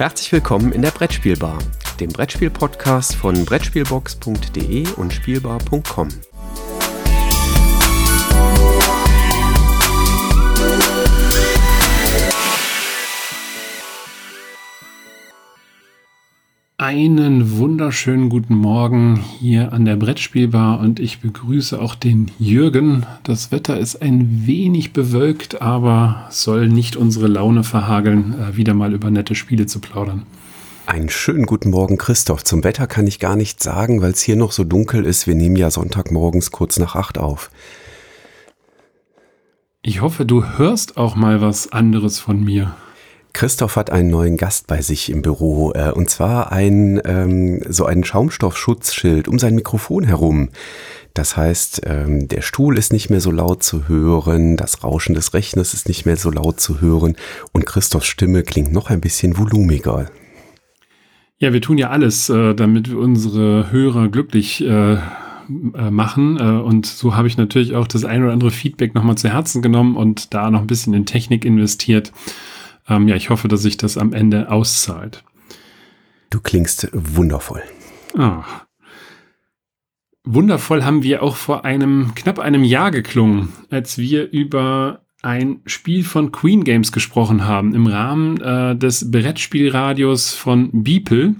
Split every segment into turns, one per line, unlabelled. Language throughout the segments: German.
Herzlich willkommen in der Brettspielbar, dem Brettspiel-Podcast von Brettspielbox.de und Spielbar.com.
Einen wunderschönen guten Morgen hier an der Brettspielbar und ich begrüße auch den Jürgen. Das Wetter ist ein wenig bewölkt, aber soll nicht unsere Laune verhageln, äh, wieder mal über nette Spiele zu plaudern.
Einen schönen guten Morgen, Christoph. Zum Wetter kann ich gar nichts sagen, weil es hier noch so dunkel ist. Wir nehmen ja Sonntagmorgens kurz nach acht auf.
Ich hoffe, du hörst auch mal was anderes von mir.
Christoph hat einen neuen Gast bei sich im Büro äh, und zwar ein ähm, so ein Schaumstoffschutzschild um sein Mikrofon herum. Das heißt, ähm, der Stuhl ist nicht mehr so laut zu hören, das Rauschen des Rechners ist nicht mehr so laut zu hören und Christophs Stimme klingt noch ein bisschen volumiger.
Ja, wir tun ja alles, äh, damit wir unsere Hörer glücklich äh, äh machen. Äh, und so habe ich natürlich auch das ein oder andere Feedback nochmal zu Herzen genommen und da noch ein bisschen in Technik investiert. Ähm, ja, ich hoffe, dass sich das am Ende auszahlt.
Du klingst wundervoll.
Ah. Wundervoll haben wir auch vor einem knapp einem Jahr geklungen, als wir über ein Spiel von Queen Games gesprochen haben. Im Rahmen äh, des Brettspielradios von Beeple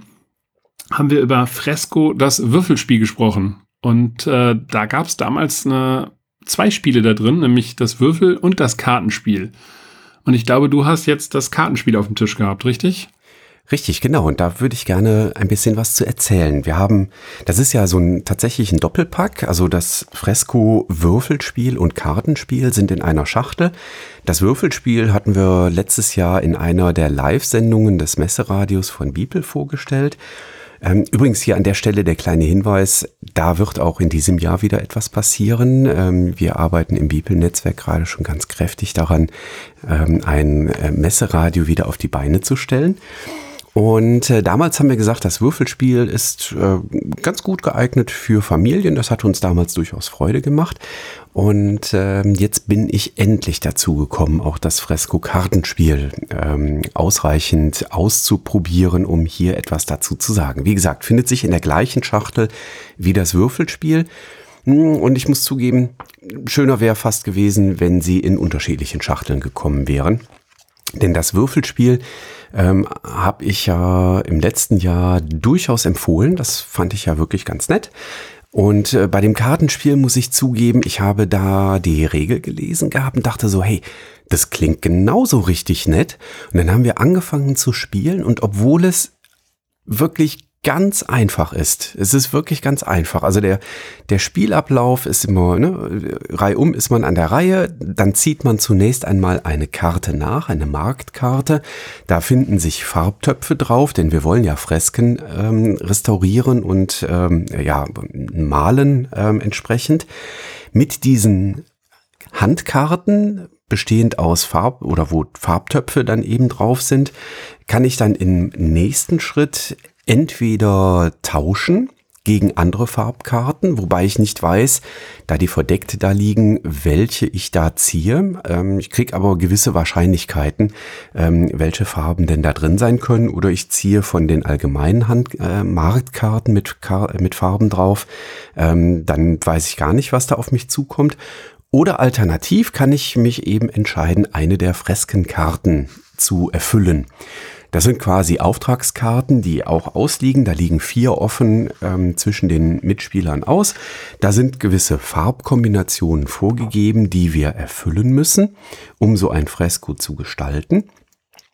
haben wir über Fresco das Würfelspiel gesprochen. Und äh, da gab es damals eine, zwei Spiele da drin, nämlich das Würfel- und das Kartenspiel. Und ich glaube, du hast jetzt das Kartenspiel auf dem Tisch gehabt, richtig?
Richtig, genau. Und da würde ich gerne ein bisschen was zu erzählen. Wir haben, das ist ja so ein tatsächlich ein Doppelpack. Also das Fresco Würfelspiel und Kartenspiel sind in einer Schachtel. Das Würfelspiel hatten wir letztes Jahr in einer der Live-Sendungen des Messeradios von Bibel vorgestellt. Ähm, übrigens hier an der Stelle der kleine Hinweis, da wird auch in diesem Jahr wieder etwas passieren. Ähm, wir arbeiten im Bibel-Netzwerk gerade schon ganz kräftig daran, ähm, ein äh, Messeradio wieder auf die Beine zu stellen. Und äh, damals haben wir gesagt, das Würfelspiel ist äh, ganz gut geeignet für Familien. Das hat uns damals durchaus Freude gemacht. Und äh, jetzt bin ich endlich dazu gekommen, auch das Fresko-Kartenspiel ähm, ausreichend auszuprobieren, um hier etwas dazu zu sagen. Wie gesagt, findet sich in der gleichen Schachtel wie das Würfelspiel. Hm, und ich muss zugeben, schöner wäre fast gewesen, wenn sie in unterschiedlichen Schachteln gekommen wären. Denn das Würfelspiel ähm, habe ich ja im letzten Jahr durchaus empfohlen. Das fand ich ja wirklich ganz nett. Und äh, bei dem Kartenspiel muss ich zugeben, ich habe da die Regel gelesen gehabt und dachte so, hey, das klingt genauso richtig nett. Und dann haben wir angefangen zu spielen und obwohl es wirklich ganz einfach ist. Es ist wirklich ganz einfach. Also der, der Spielablauf ist immer, ne, reihum ist man an der Reihe, dann zieht man zunächst einmal eine Karte nach, eine Marktkarte. Da finden sich Farbtöpfe drauf, denn wir wollen ja Fresken ähm, restaurieren und ähm, ja, malen ähm, entsprechend. Mit diesen Handkarten bestehend aus Farb oder wo Farbtöpfe dann eben drauf sind, kann ich dann im nächsten Schritt entweder tauschen gegen andere Farbkarten, wobei ich nicht weiß, da die verdeckt da liegen, welche ich da ziehe. Ähm, ich kriege aber gewisse Wahrscheinlichkeiten, ähm, welche Farben denn da drin sein können. Oder ich ziehe von den allgemeinen Hand äh, Marktkarten mit, mit Farben drauf. Ähm, dann weiß ich gar nicht, was da auf mich zukommt. Oder alternativ kann ich mich eben entscheiden, eine der Freskenkarten zu erfüllen. Das sind quasi Auftragskarten, die auch ausliegen. Da liegen vier offen ähm, zwischen den Mitspielern aus. Da sind gewisse Farbkombinationen vorgegeben, die wir erfüllen müssen, um so ein Fresko zu gestalten.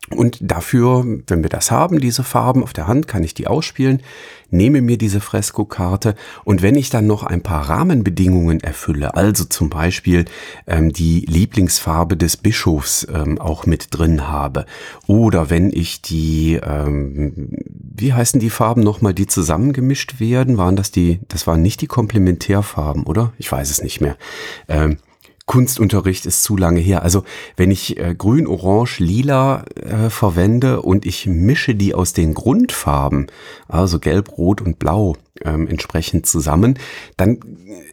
Und dafür, wenn wir das haben, diese Farben auf der Hand, kann ich die ausspielen, nehme mir diese Freskokarte und wenn ich dann noch ein paar Rahmenbedingungen erfülle, also zum Beispiel ähm, die Lieblingsfarbe des Bischofs ähm, auch mit drin habe oder wenn ich die, ähm, wie heißen die Farben nochmal, die zusammengemischt werden, waren das die, das waren nicht die Komplementärfarben, oder? Ich weiß es nicht mehr. Ähm, Kunstunterricht ist zu lange her. Also wenn ich äh, grün, orange, lila äh, verwende und ich mische die aus den Grundfarben, also gelb, rot und blau ähm, entsprechend zusammen, dann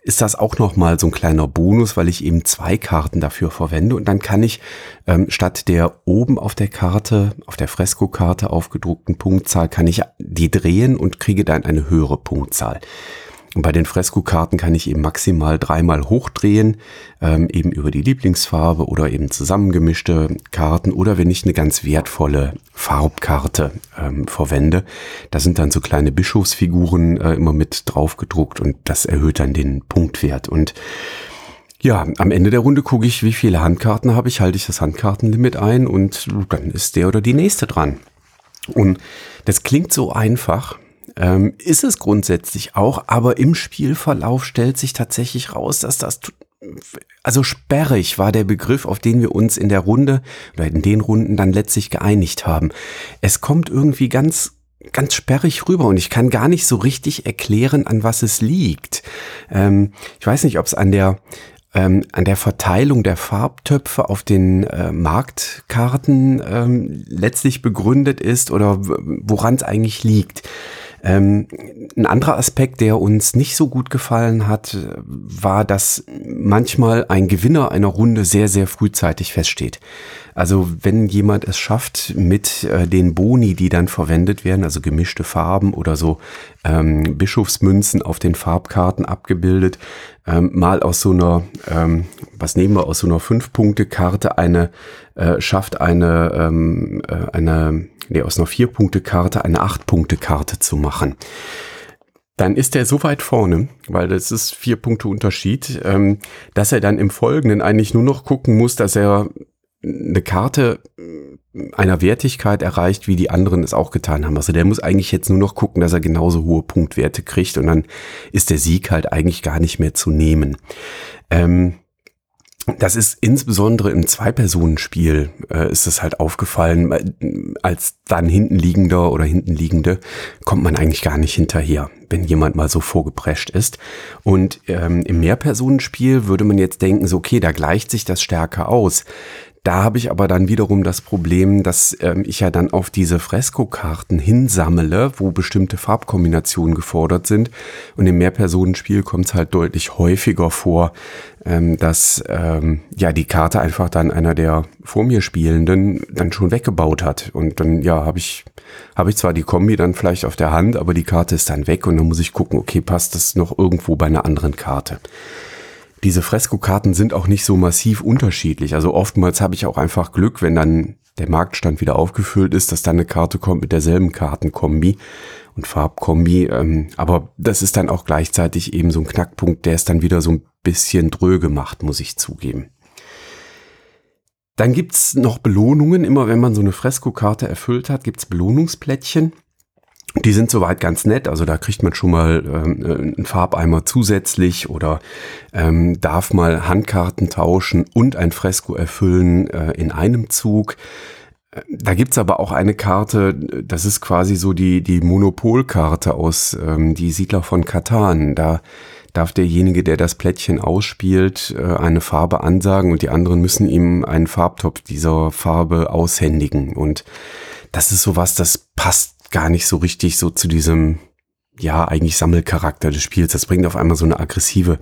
ist das auch nochmal so ein kleiner Bonus, weil ich eben zwei Karten dafür verwende und dann kann ich ähm, statt der oben auf der Karte, auf der Freskokarte aufgedruckten Punktzahl, kann ich die drehen und kriege dann eine höhere Punktzahl. Bei den Freskokarten kann ich eben maximal dreimal hochdrehen, ähm, eben über die Lieblingsfarbe oder eben zusammengemischte Karten oder wenn ich eine ganz wertvolle Farbkarte ähm, verwende. Da sind dann so kleine Bischofsfiguren äh, immer mit drauf gedruckt und das erhöht dann den Punktwert. Und ja, am Ende der Runde gucke ich, wie viele Handkarten habe ich, halte ich das Handkartenlimit ein und dann ist der oder die nächste dran. Und das klingt so einfach, ähm, ist es grundsätzlich auch, aber im Spielverlauf stellt sich tatsächlich raus, dass das also sperrig war der Begriff, auf den wir uns in der Runde oder in den Runden dann letztlich geeinigt haben. Es kommt irgendwie ganz ganz sperrig rüber und ich kann gar nicht so richtig erklären, an was es liegt. Ähm, ich weiß nicht, ob es an der ähm, an der Verteilung der Farbtöpfe auf den äh, Marktkarten ähm, letztlich begründet ist oder woran es eigentlich liegt. Ähm, ein anderer Aspekt, der uns nicht so gut gefallen hat, war, dass manchmal ein Gewinner einer Runde sehr, sehr frühzeitig feststeht. Also wenn jemand es schafft, mit äh, den Boni, die dann verwendet werden, also gemischte Farben oder so ähm, Bischofsmünzen auf den Farbkarten abgebildet, ähm, mal aus so einer, ähm, was nehmen wir, aus so einer Fünf-Punkte-Karte eine, äh, schafft eine, ähm, äh, eine nee, aus einer Vier-Punkte-Karte eine Acht-Punkte-Karte zu machen. Dann ist er so weit vorne, weil das ist vier Punkte Unterschied, ähm, dass er dann im Folgenden eigentlich nur noch gucken muss, dass er eine Karte einer Wertigkeit erreicht, wie die anderen es auch getan haben. Also der muss eigentlich jetzt nur noch gucken, dass er genauso hohe Punktwerte kriegt und dann ist der Sieg halt eigentlich gar nicht mehr zu nehmen. Ähm, das ist insbesondere im Zwei-Personen-Spiel äh, ist es halt aufgefallen, als dann hintenliegender oder hintenliegende kommt man eigentlich gar nicht hinterher, wenn jemand mal so vorgeprescht ist. Und ähm, im Mehrpersonenspiel würde man jetzt denken, so okay, da gleicht sich das stärker aus. Da habe ich aber dann wiederum das Problem, dass ähm, ich ja dann auf diese Freskokarten hinsammle, wo bestimmte Farbkombinationen gefordert sind. Und im Mehrpersonenspiel kommt es halt deutlich häufiger vor, ähm, dass ähm, ja die Karte einfach dann einer der vor mir Spielenden dann schon weggebaut hat. Und dann ja habe ich habe ich zwar die Kombi dann vielleicht auf der Hand, aber die Karte ist dann weg und dann muss ich gucken, okay, passt das noch irgendwo bei einer anderen Karte diese Freskokarten sind auch nicht so massiv unterschiedlich. Also oftmals habe ich auch einfach Glück, wenn dann der Marktstand wieder aufgefüllt ist, dass dann eine Karte kommt mit derselben Kartenkombi und Farbkombi. Ähm, aber das ist dann auch gleichzeitig eben so ein Knackpunkt, der es dann wieder so ein bisschen dröge macht, muss ich zugeben. Dann gibt's noch Belohnungen. Immer wenn man so eine Freskokarte erfüllt hat, gibt's Belohnungsplättchen. Die sind soweit ganz nett, also da kriegt man schon mal ähm, äh, einen Farbeimer zusätzlich oder ähm, darf mal Handkarten tauschen und ein Fresko erfüllen äh, in einem Zug. Da gibt's aber auch eine Karte, das ist quasi so die, die Monopolkarte aus ähm, die Siedler von Katan. Da darf derjenige, der das Plättchen ausspielt, äh, eine Farbe ansagen und die anderen müssen ihm einen Farbtopf dieser Farbe aushändigen. Und das ist sowas, das passt gar nicht so richtig so zu diesem, ja, eigentlich Sammelcharakter des Spiels. Das bringt auf einmal so eine aggressive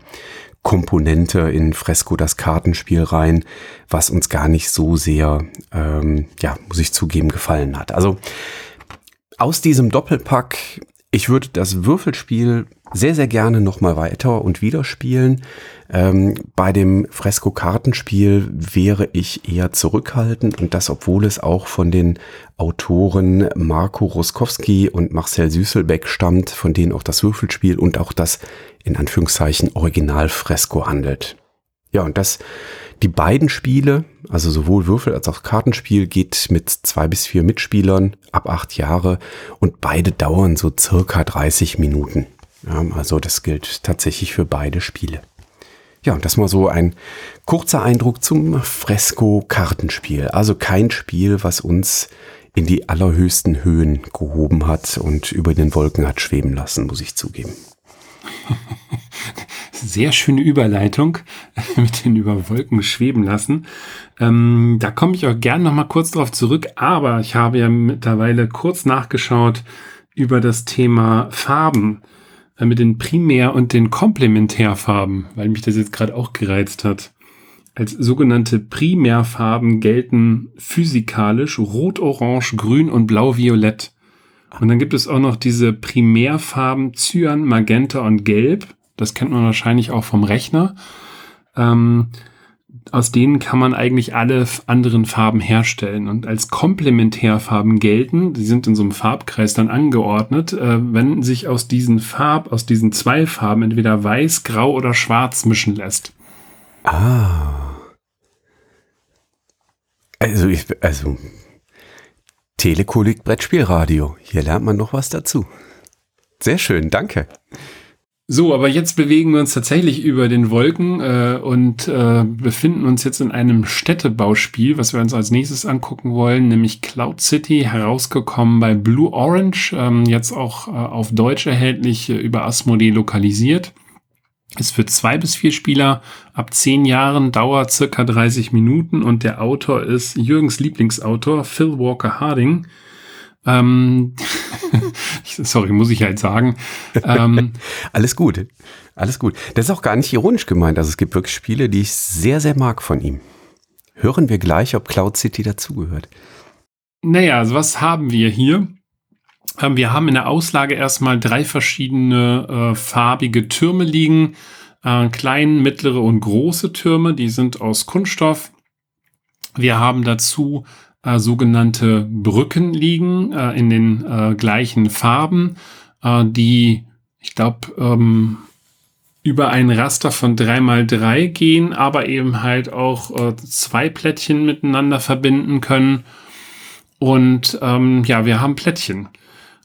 Komponente in Fresco das Kartenspiel rein, was uns gar nicht so sehr, ähm, ja, muss ich zugeben, gefallen hat. Also aus diesem Doppelpack, ich würde das Würfelspiel sehr, sehr gerne nochmal weiter und wieder spielen. Ähm, bei dem Fresko-Kartenspiel wäre ich eher zurückhaltend und das, obwohl es auch von den Autoren Marco Roskowski und Marcel Süßelbeck stammt, von denen auch das Würfelspiel und auch das in Anführungszeichen Original-Fresko handelt. Ja, und das, die beiden Spiele, also sowohl Würfel als auch Kartenspiel, geht mit zwei bis vier Mitspielern ab acht Jahre und beide dauern so circa 30 Minuten. Ja, also das gilt tatsächlich für beide Spiele. Ja, und das mal so ein kurzer Eindruck zum Fresko-Kartenspiel. Also kein Spiel, was uns in die allerhöchsten Höhen gehoben hat und über den Wolken hat schweben lassen, muss ich zugeben.
sehr schöne Überleitung mit den über Wolken schweben lassen. Ähm, da komme ich auch gern noch mal kurz drauf zurück, aber ich habe ja mittlerweile kurz nachgeschaut über das Thema Farben mit den Primär- und den Komplementärfarben, weil mich das jetzt gerade auch gereizt hat. Als sogenannte Primärfarben gelten physikalisch Rot, Orange, Grün und Blau-Violett. Und dann gibt es auch noch diese Primärfarben Cyan, Magenta und Gelb. Das kennt man wahrscheinlich auch vom Rechner. Ähm, aus denen kann man eigentlich alle anderen Farben herstellen und als Komplementärfarben gelten. Die sind in so einem Farbkreis dann angeordnet, äh, wenn sich aus diesen Farb, aus diesen zwei Farben entweder weiß, grau oder schwarz mischen lässt.
Ah. Also, ich, also Telekolik Brettspielradio. Hier lernt man noch was dazu. Sehr schön, danke.
So, aber jetzt bewegen wir uns tatsächlich über den Wolken äh, und äh, befinden uns jetzt in einem Städtebauspiel, was wir uns als nächstes angucken wollen, nämlich Cloud City, herausgekommen bei Blue Orange, ähm, jetzt auch äh, auf Deutsch erhältlich, äh, über Asmodee lokalisiert. Ist für zwei bis vier Spieler ab zehn Jahren, dauert circa 30 Minuten und der Autor ist Jürgens Lieblingsautor Phil Walker Harding. Ähm, sorry, muss ich halt sagen. Ähm,
alles gut, alles gut. Das ist auch gar nicht ironisch gemeint. Also es gibt wirklich Spiele, die ich sehr, sehr mag von ihm. Hören wir gleich, ob Cloud City dazugehört.
Naja, also was haben wir hier? Ähm, wir haben in der Auslage erstmal drei verschiedene äh, farbige Türme liegen. Äh, klein, mittlere und große Türme, die sind aus Kunststoff. Wir haben dazu äh, sogenannte Brücken liegen äh, in den äh, gleichen Farben, äh, die, ich glaube, ähm, über ein Raster von 3x3 gehen, aber eben halt auch äh, zwei Plättchen miteinander verbinden können. Und ähm, ja, wir haben Plättchen.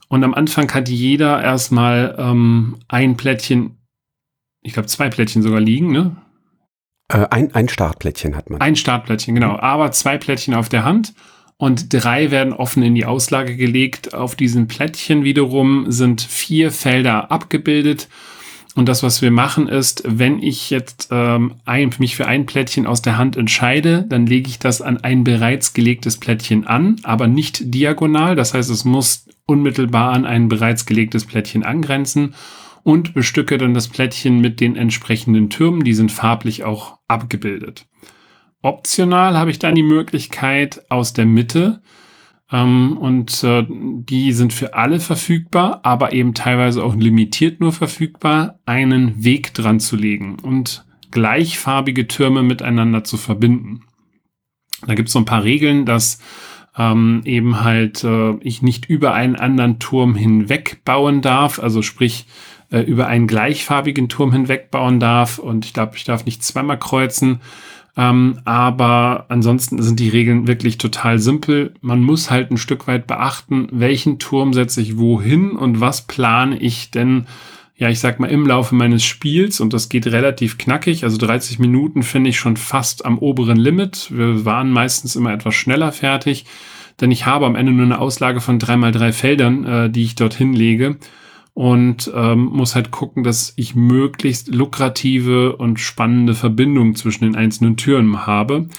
Und am Anfang hat jeder erstmal ähm, ein Plättchen, ich glaube zwei Plättchen sogar liegen, ne?
Äh, ein, ein Startplättchen hat man.
Ein Startplättchen, genau. Mhm. Aber zwei Plättchen auf der Hand und drei werden offen in die Auslage gelegt. Auf diesen Plättchen wiederum sind vier Felder abgebildet. Und das, was wir machen, ist, wenn ich jetzt ähm, ein, mich für ein Plättchen aus der Hand entscheide, dann lege ich das an ein bereits gelegtes Plättchen an, aber nicht diagonal. Das heißt, es muss unmittelbar an ein bereits gelegtes Plättchen angrenzen und bestücke dann das Plättchen mit den entsprechenden Türmen. Die sind farblich auch abgebildet. Optional habe ich dann die Möglichkeit aus der Mitte ähm, und äh, die sind für alle verfügbar, aber eben teilweise auch limitiert nur verfügbar, einen Weg dran zu legen und gleichfarbige Türme miteinander zu verbinden. Da gibt es so ein paar Regeln, dass ähm, eben halt äh, ich nicht über einen anderen Turm hinweg bauen darf, also sprich äh, über einen gleichfarbigen Turm hinweg bauen darf und ich glaube, ich darf nicht zweimal kreuzen. Ähm, aber ansonsten sind die Regeln wirklich total simpel. Man muss halt ein Stück weit beachten, welchen Turm setze ich wohin und was plane ich denn ja, ich sag mal, im Laufe meines Spiels und das geht relativ knackig. Also 30 Minuten finde ich schon fast am oberen Limit. Wir waren meistens immer etwas schneller fertig, denn ich habe am Ende nur eine Auslage von drei mal drei Feldern, äh, die ich dorthin lege und ähm, muss halt gucken, dass ich möglichst lukrative und spannende Verbindungen zwischen den einzelnen Türen habe.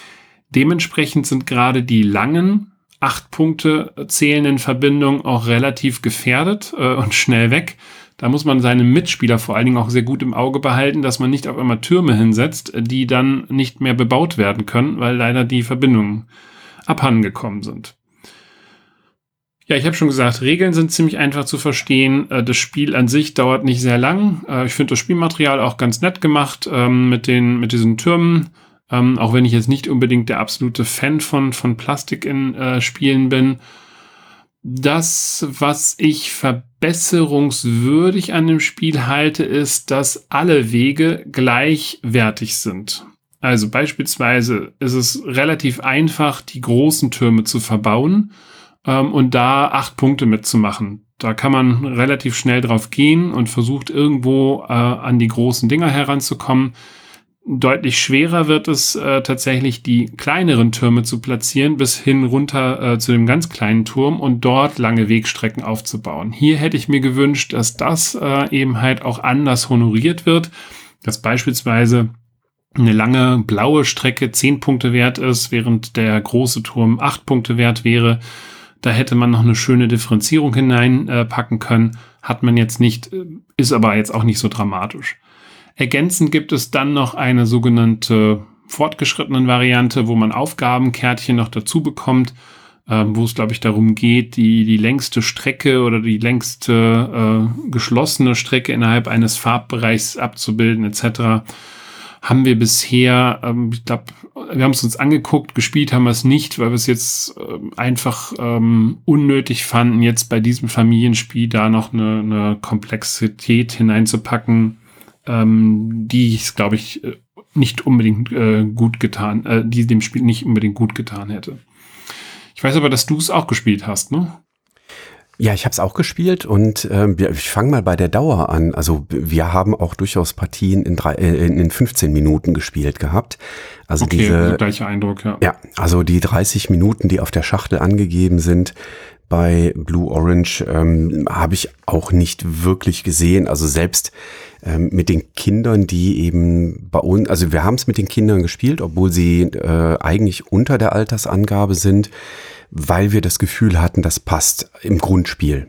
Dementsprechend sind gerade die langen acht Punkte zählenden Verbindungen auch relativ gefährdet äh, und schnell weg. Da muss man seine Mitspieler vor allen Dingen auch sehr gut im Auge behalten, dass man nicht auf einmal Türme hinsetzt, die dann nicht mehr bebaut werden können, weil leider die Verbindungen abhandengekommen sind. Ja, ich habe schon gesagt, Regeln sind ziemlich einfach zu verstehen. Äh, das Spiel an sich dauert nicht sehr lang. Äh, ich finde das Spielmaterial auch ganz nett gemacht ähm, mit, den, mit diesen Türmen. Ähm, auch wenn ich jetzt nicht unbedingt der absolute Fan von, von Plastik in äh, Spielen bin. Das, was ich verbesserungswürdig an dem Spiel halte, ist, dass alle Wege gleichwertig sind. Also beispielsweise ist es relativ einfach, die großen Türme zu verbauen ähm, und da acht Punkte mitzumachen. Da kann man relativ schnell drauf gehen und versucht irgendwo äh, an die großen Dinger heranzukommen. Deutlich schwerer wird es äh, tatsächlich, die kleineren Türme zu platzieren, bis hin runter äh, zu dem ganz kleinen Turm und dort lange Wegstrecken aufzubauen. Hier hätte ich mir gewünscht, dass das äh, eben halt auch anders honoriert wird, dass beispielsweise eine lange blaue Strecke zehn Punkte wert ist, während der große Turm acht Punkte wert wäre. Da hätte man noch eine schöne Differenzierung hineinpacken äh, können. Hat man jetzt nicht, ist aber jetzt auch nicht so dramatisch. Ergänzend gibt es dann noch eine sogenannte fortgeschrittenen Variante, wo man Aufgabenkärtchen noch dazu bekommt, äh, wo es, glaube ich, darum geht, die, die längste Strecke oder die längste äh, geschlossene Strecke innerhalb eines Farbbereichs abzubilden, etc haben wir bisher, ähm, ich glaube, wir haben es uns angeguckt, gespielt haben wir es nicht, weil wir es jetzt äh, einfach ähm, unnötig fanden, jetzt bei diesem Familienspiel da noch eine, eine Komplexität hineinzupacken, ähm, die es, glaube ich, äh, nicht unbedingt äh, gut getan, äh, die dem Spiel nicht unbedingt gut getan hätte. Ich weiß aber, dass du es auch gespielt hast, ne?
Ja, ich habe es auch gespielt und äh, ich fange mal bei der Dauer an. Also wir haben auch durchaus Partien in, drei, äh, in 15 Minuten gespielt gehabt. Also
okay,
diese
also gleicher Eindruck, ja.
Ja, also die 30 Minuten, die auf der Schachtel angegeben sind bei Blue Orange, ähm, habe ich auch nicht wirklich gesehen. Also selbst ähm, mit den Kindern, die eben bei uns, also wir haben es mit den Kindern gespielt, obwohl sie äh, eigentlich unter der Altersangabe sind weil wir das Gefühl hatten, das passt im Grundspiel.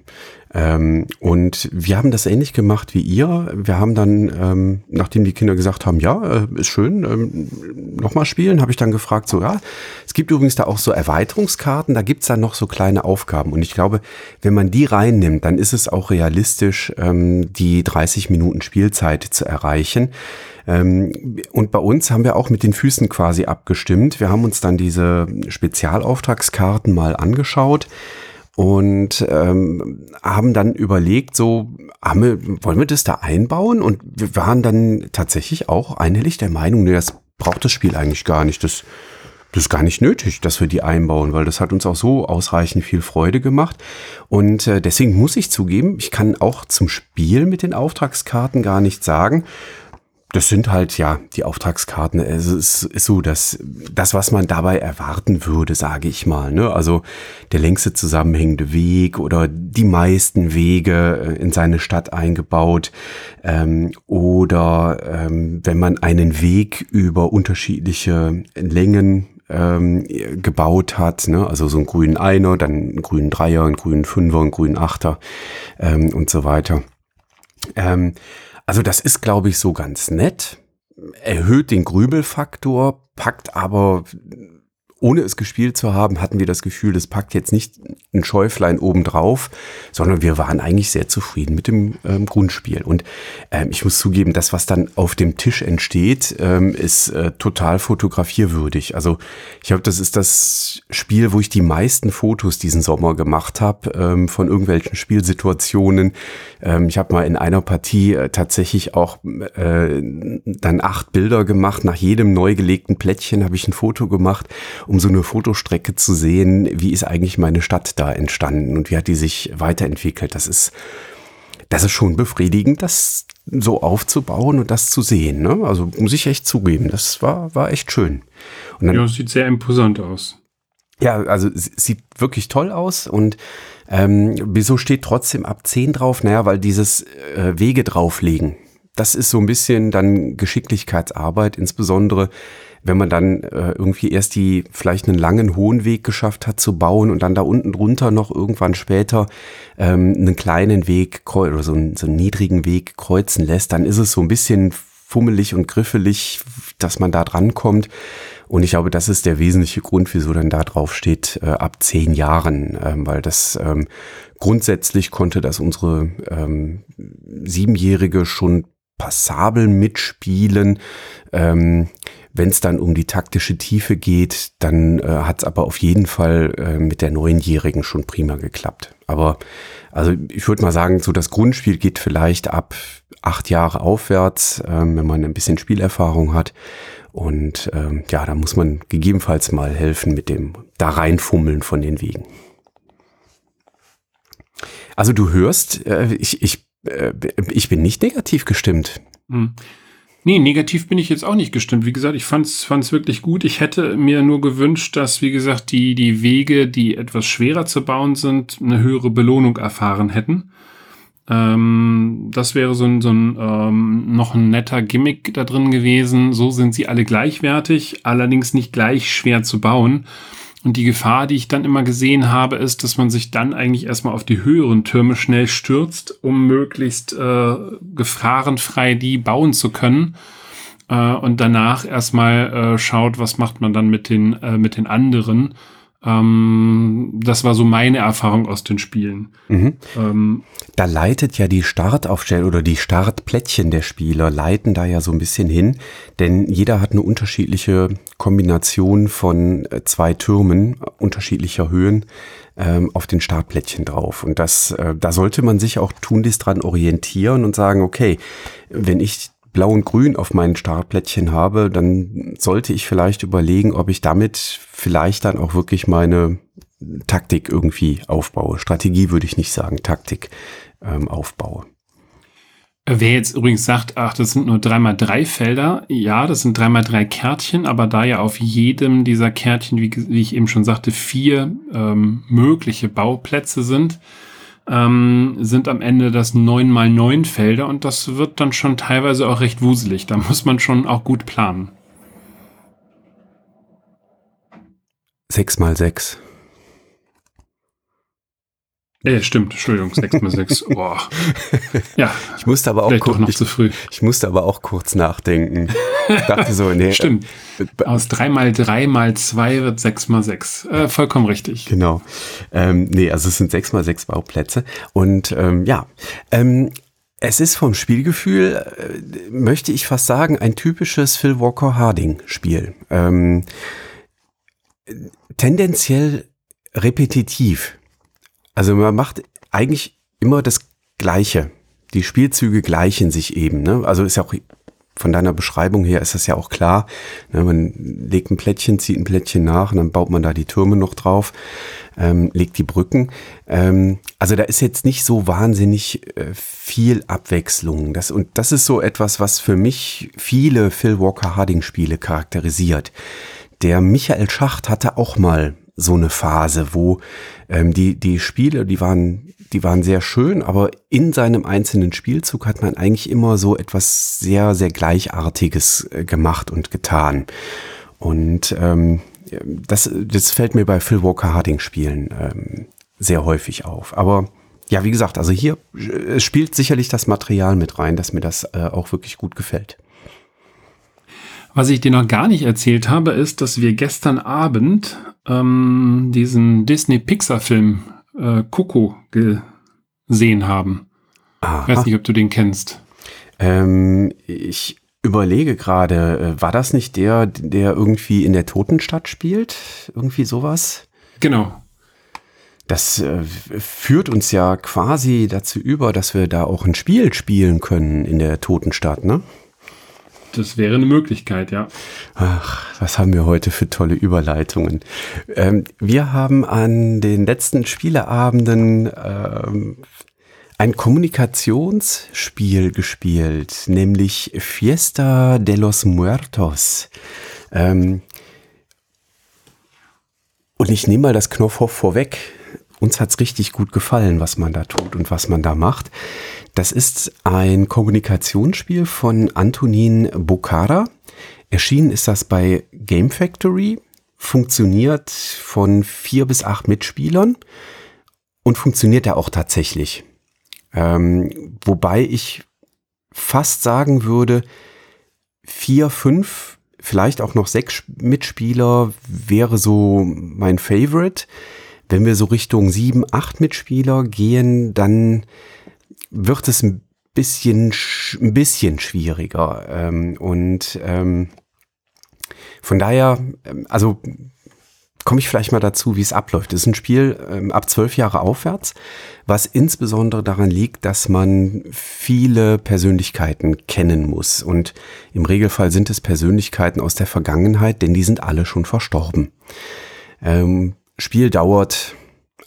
Ähm, und wir haben das ähnlich gemacht wie ihr. Wir haben dann, ähm, nachdem die Kinder gesagt haben, ja, äh, ist schön, ähm, nochmal spielen, habe ich dann gefragt, so, ja, es gibt übrigens da auch so Erweiterungskarten, da gibt's dann noch so kleine Aufgaben. Und ich glaube, wenn man die reinnimmt, dann ist es auch realistisch, ähm, die 30 Minuten Spielzeit zu erreichen. Ähm, und bei uns haben wir auch mit den Füßen quasi abgestimmt. Wir haben uns dann diese Spezialauftragskarten mal angeschaut und ähm, haben dann überlegt, so, haben wir, wollen wir das da einbauen? Und wir waren dann tatsächlich auch einhellig der Meinung, nee, das braucht das Spiel eigentlich gar nicht. Das, das ist gar nicht nötig, dass wir die einbauen, weil das hat uns auch so ausreichend viel Freude gemacht. Und äh, deswegen muss ich zugeben, ich kann auch zum Spiel mit den Auftragskarten gar nicht sagen, das sind halt ja die Auftragskarten. Es ist, ist so, dass das, was man dabei erwarten würde, sage ich mal. Ne? Also der längste zusammenhängende Weg oder die meisten Wege äh, in seine Stadt eingebaut ähm, oder ähm, wenn man einen Weg über unterschiedliche Längen ähm, gebaut hat, ne? also so einen grünen Einer, dann einen grünen Dreier, einen grünen Fünfer, einen grünen Achter ähm, und so weiter. Ähm, also das ist, glaube ich, so ganz nett, erhöht den Grübelfaktor, packt aber ohne es gespielt zu haben, hatten wir das Gefühl, das packt jetzt nicht ein Schäuflein obendrauf, sondern wir waren eigentlich sehr zufrieden mit dem ähm, Grundspiel. Und ähm, ich muss zugeben, das, was dann auf dem Tisch entsteht, ähm, ist äh, total fotografierwürdig. Also ich glaube, das ist das Spiel, wo ich die meisten Fotos diesen Sommer gemacht habe ähm, von irgendwelchen Spielsituationen. Ähm, ich habe mal in einer Partie äh, tatsächlich auch äh, dann acht Bilder gemacht. Nach jedem neu gelegten Plättchen habe ich ein Foto gemacht um so eine Fotostrecke zu sehen, wie ist eigentlich meine Stadt da entstanden und wie hat die sich weiterentwickelt. Das ist, das ist schon befriedigend, das so aufzubauen und das zu sehen. Ne? Also muss ich echt zugeben, das war, war echt schön.
Und dann, ja, sieht sehr imposant aus.
Ja, also sieht wirklich toll aus und ähm, wieso steht trotzdem ab 10 drauf? Naja, weil dieses äh, Wege drauflegen, das ist so ein bisschen dann Geschicklichkeitsarbeit, insbesondere wenn man dann äh, irgendwie erst die vielleicht einen langen hohen Weg geschafft hat zu bauen und dann da unten drunter noch irgendwann später ähm, einen kleinen Weg oder so einen, so einen niedrigen Weg kreuzen lässt, dann ist es so ein bisschen fummelig und griffelig, dass man da dran kommt. Und ich glaube, das ist der wesentliche Grund, wieso dann da drauf steht, äh, ab zehn Jahren, ähm, weil das ähm, grundsätzlich konnte das unsere ähm, Siebenjährige schon passabel mitspielen. Ähm, wenn es dann um die taktische Tiefe geht, dann äh, hat es aber auf jeden Fall äh, mit der Neunjährigen schon prima geklappt. Aber also ich würde mal sagen, so das Grundspiel geht vielleicht ab acht Jahre aufwärts, ähm, wenn man ein bisschen Spielerfahrung hat. Und ähm, ja, da muss man gegebenenfalls mal helfen mit dem da reinfummeln von den Wegen. Also du hörst, äh, ich, ich, äh, ich bin nicht negativ gestimmt.
Hm. Nee, negativ bin ich jetzt auch nicht gestimmt. Wie gesagt, ich fand's fand's wirklich gut. Ich hätte mir nur gewünscht, dass, wie gesagt, die, die Wege, die etwas schwerer zu bauen sind, eine höhere Belohnung erfahren hätten. Ähm, das wäre so ein, so ein ähm, noch ein netter Gimmick da drin gewesen. So sind sie alle gleichwertig, allerdings nicht gleich schwer zu bauen. Und die Gefahr, die ich dann immer gesehen habe, ist, dass man sich dann eigentlich erstmal auf die höheren Türme schnell stürzt, um möglichst äh, gefahrenfrei die bauen zu können. Äh, und danach erstmal äh, schaut, was macht man dann mit den, äh, mit den anderen. Ähm, das war so meine Erfahrung aus den Spielen.
Mhm. Ähm, da leitet ja die Startaufstellung oder die Startplättchen der Spieler leiten da ja so ein bisschen hin, denn jeder hat eine unterschiedliche Kombination von äh, zwei Türmen unterschiedlicher Höhen ähm, auf den Startplättchen drauf. Und das, äh, da sollte man sich auch tunlichst dran orientieren und sagen, okay, wenn ich Blau und Grün auf meinen Startplättchen habe, dann sollte ich vielleicht überlegen, ob ich damit vielleicht dann auch wirklich meine Taktik irgendwie aufbaue. Strategie würde ich nicht sagen, Taktik ähm, aufbaue.
Wer jetzt übrigens sagt, ach, das sind nur 3x3 Felder, ja, das sind 3x3 Kärtchen, aber da ja auf jedem dieser Kärtchen, wie, wie ich eben schon sagte, vier ähm, mögliche Bauplätze sind, ähm, sind am Ende das 9 mal 9 Felder und das wird dann schon teilweise auch recht wuselig. Da muss man schon auch gut planen.
6 mal 6.
Ja, stimmt, Entschuldigung, 6 mal 6. Boah.
Ja. Ich musste aber auch
kurz, noch ich, zu früh.
Ich musste aber auch kurz nachdenken. Ich dachte so,
nee. Stimmt. Aus 3 mal 3 mal 2 wird 6 mal 6. Äh, vollkommen richtig.
Genau. Ähm, nee, also es sind 6 mal 6 Bauplätze. Und ähm, ja, ähm, es ist vom Spielgefühl, äh, möchte ich fast sagen, ein typisches Phil Walker Harding Spiel. Ähm, tendenziell repetitiv also man macht eigentlich immer das Gleiche. Die Spielzüge gleichen sich eben. Ne? Also ist ja auch von deiner Beschreibung her ist das ja auch klar. Ne? Man legt ein Plättchen, zieht ein Plättchen nach und dann baut man da die Türme noch drauf, ähm, legt die Brücken. Ähm, also da ist jetzt nicht so wahnsinnig äh, viel Abwechslung. Das, und das ist so etwas, was für mich viele Phil Walker Harding Spiele charakterisiert. Der Michael Schacht hatte auch mal so eine Phase, wo ähm, die, die Spiele, die waren, die waren sehr schön, aber in seinem einzelnen Spielzug hat man eigentlich immer so etwas sehr, sehr Gleichartiges äh, gemacht und getan. Und ähm, das, das fällt mir bei Phil Walker Harding Spielen ähm, sehr häufig auf. Aber ja, wie gesagt, also hier äh, spielt sicherlich das Material mit rein, dass mir das äh, auch wirklich gut gefällt.
Was ich dir noch gar nicht erzählt habe, ist, dass wir gestern Abend ähm, diesen Disney-Pixar-Film äh, Coco gesehen haben. Aha. Ich weiß nicht, ob du den kennst.
Ähm, ich überlege gerade, äh, war das nicht der, der irgendwie in der Totenstadt spielt? Irgendwie sowas?
Genau.
Das äh, führt uns ja quasi dazu über, dass wir da auch ein Spiel spielen können in der Totenstadt, ne?
Das wäre eine Möglichkeit, ja.
Ach, was haben wir heute für tolle Überleitungen. Ähm, wir haben an den letzten Spieleabenden ähm, ein Kommunikationsspiel gespielt, nämlich Fiesta de los Muertos. Ähm, und ich nehme mal das Knopfhoff vorweg. Uns hat's richtig gut gefallen, was man da tut und was man da macht. Das ist ein Kommunikationsspiel von Antonin Bocara. Erschienen ist das bei Game Factory, funktioniert von vier bis acht Mitspielern und funktioniert ja auch tatsächlich. Ähm, wobei ich fast sagen würde, vier, fünf, vielleicht auch noch sechs Mitspieler wäre so mein Favorite. Wenn wir so Richtung sieben, acht Mitspieler gehen, dann wird es ein bisschen, ein bisschen schwieriger. Ähm, und ähm, von daher, ähm, also komme ich vielleicht mal dazu, wie es abläuft. Es ist ein Spiel ab zwölf Jahre aufwärts, was insbesondere daran liegt, dass man viele Persönlichkeiten kennen muss. Und im Regelfall sind es Persönlichkeiten aus der Vergangenheit, denn die sind alle schon verstorben. Spiel dauert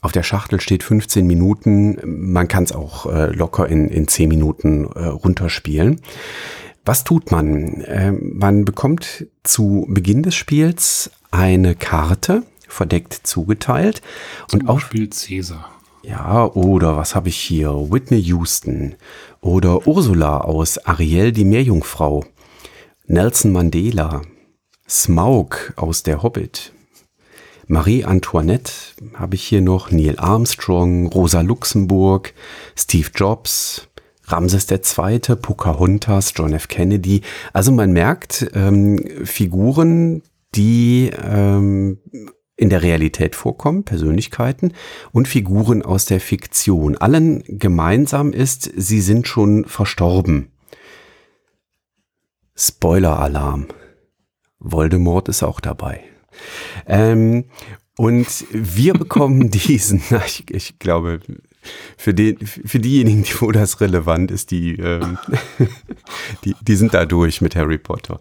auf der Schachtel steht 15 Minuten. Man kann es auch äh, locker in, in 10 Minuten äh, runterspielen. Was tut man? Äh, man bekommt zu Beginn des Spiels eine Karte, verdeckt zugeteilt.
Zum und auch Spiel Cäsar.
Ja, oder was habe ich hier? Whitney Houston oder Ursula aus Ariel die Meerjungfrau, Nelson Mandela, Smaug aus Der Hobbit, Marie Antoinette habe ich hier noch, Neil Armstrong, Rosa Luxemburg, Steve Jobs, Ramses II., Pocahontas, John F. Kennedy. Also man merkt ähm, Figuren, die ähm, in der Realität vorkommen, Persönlichkeiten und Figuren aus der Fiktion. Allen gemeinsam ist, sie sind schon verstorben. Spoiler-Alarm. Voldemort ist auch dabei. Ähm, und wir bekommen diesen, ich, ich glaube, für, die, für diejenigen, wo das relevant ist, die, ähm, die, die sind da durch mit Harry Potter.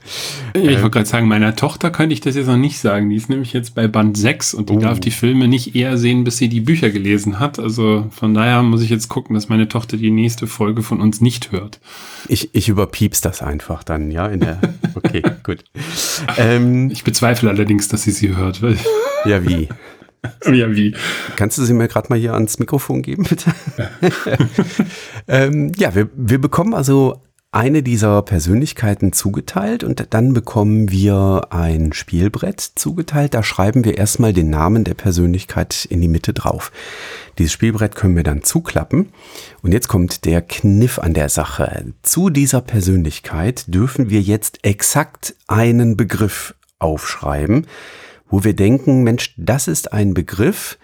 Ja, ich wollte ähm, gerade sagen, meiner Tochter könnte ich das jetzt noch nicht sagen. Die ist nämlich jetzt bei Band 6 und die oh. darf die Filme nicht eher sehen, bis sie die Bücher gelesen hat. Also von daher muss ich jetzt gucken, dass meine Tochter die nächste Folge von uns nicht hört.
Ich, ich überpieps das einfach dann, ja, in der, okay, gut.
Ähm, ich bezweifle allerdings, dass sie sie hört.
ja, wie?
ja, wie?
Kannst du sie mir gerade mal hier ans Mikrofon geben, bitte? ähm, ja, wir, wir bekommen also eine dieser Persönlichkeiten zugeteilt und dann bekommen wir ein Spielbrett zugeteilt. Da schreiben wir erstmal den Namen der Persönlichkeit in die Mitte drauf. Dieses Spielbrett können wir dann zuklappen. Und jetzt kommt der Kniff an der Sache. Zu dieser Persönlichkeit dürfen wir jetzt exakt einen Begriff aufschreiben wo wir denken, Mensch, das ist ein Begriff,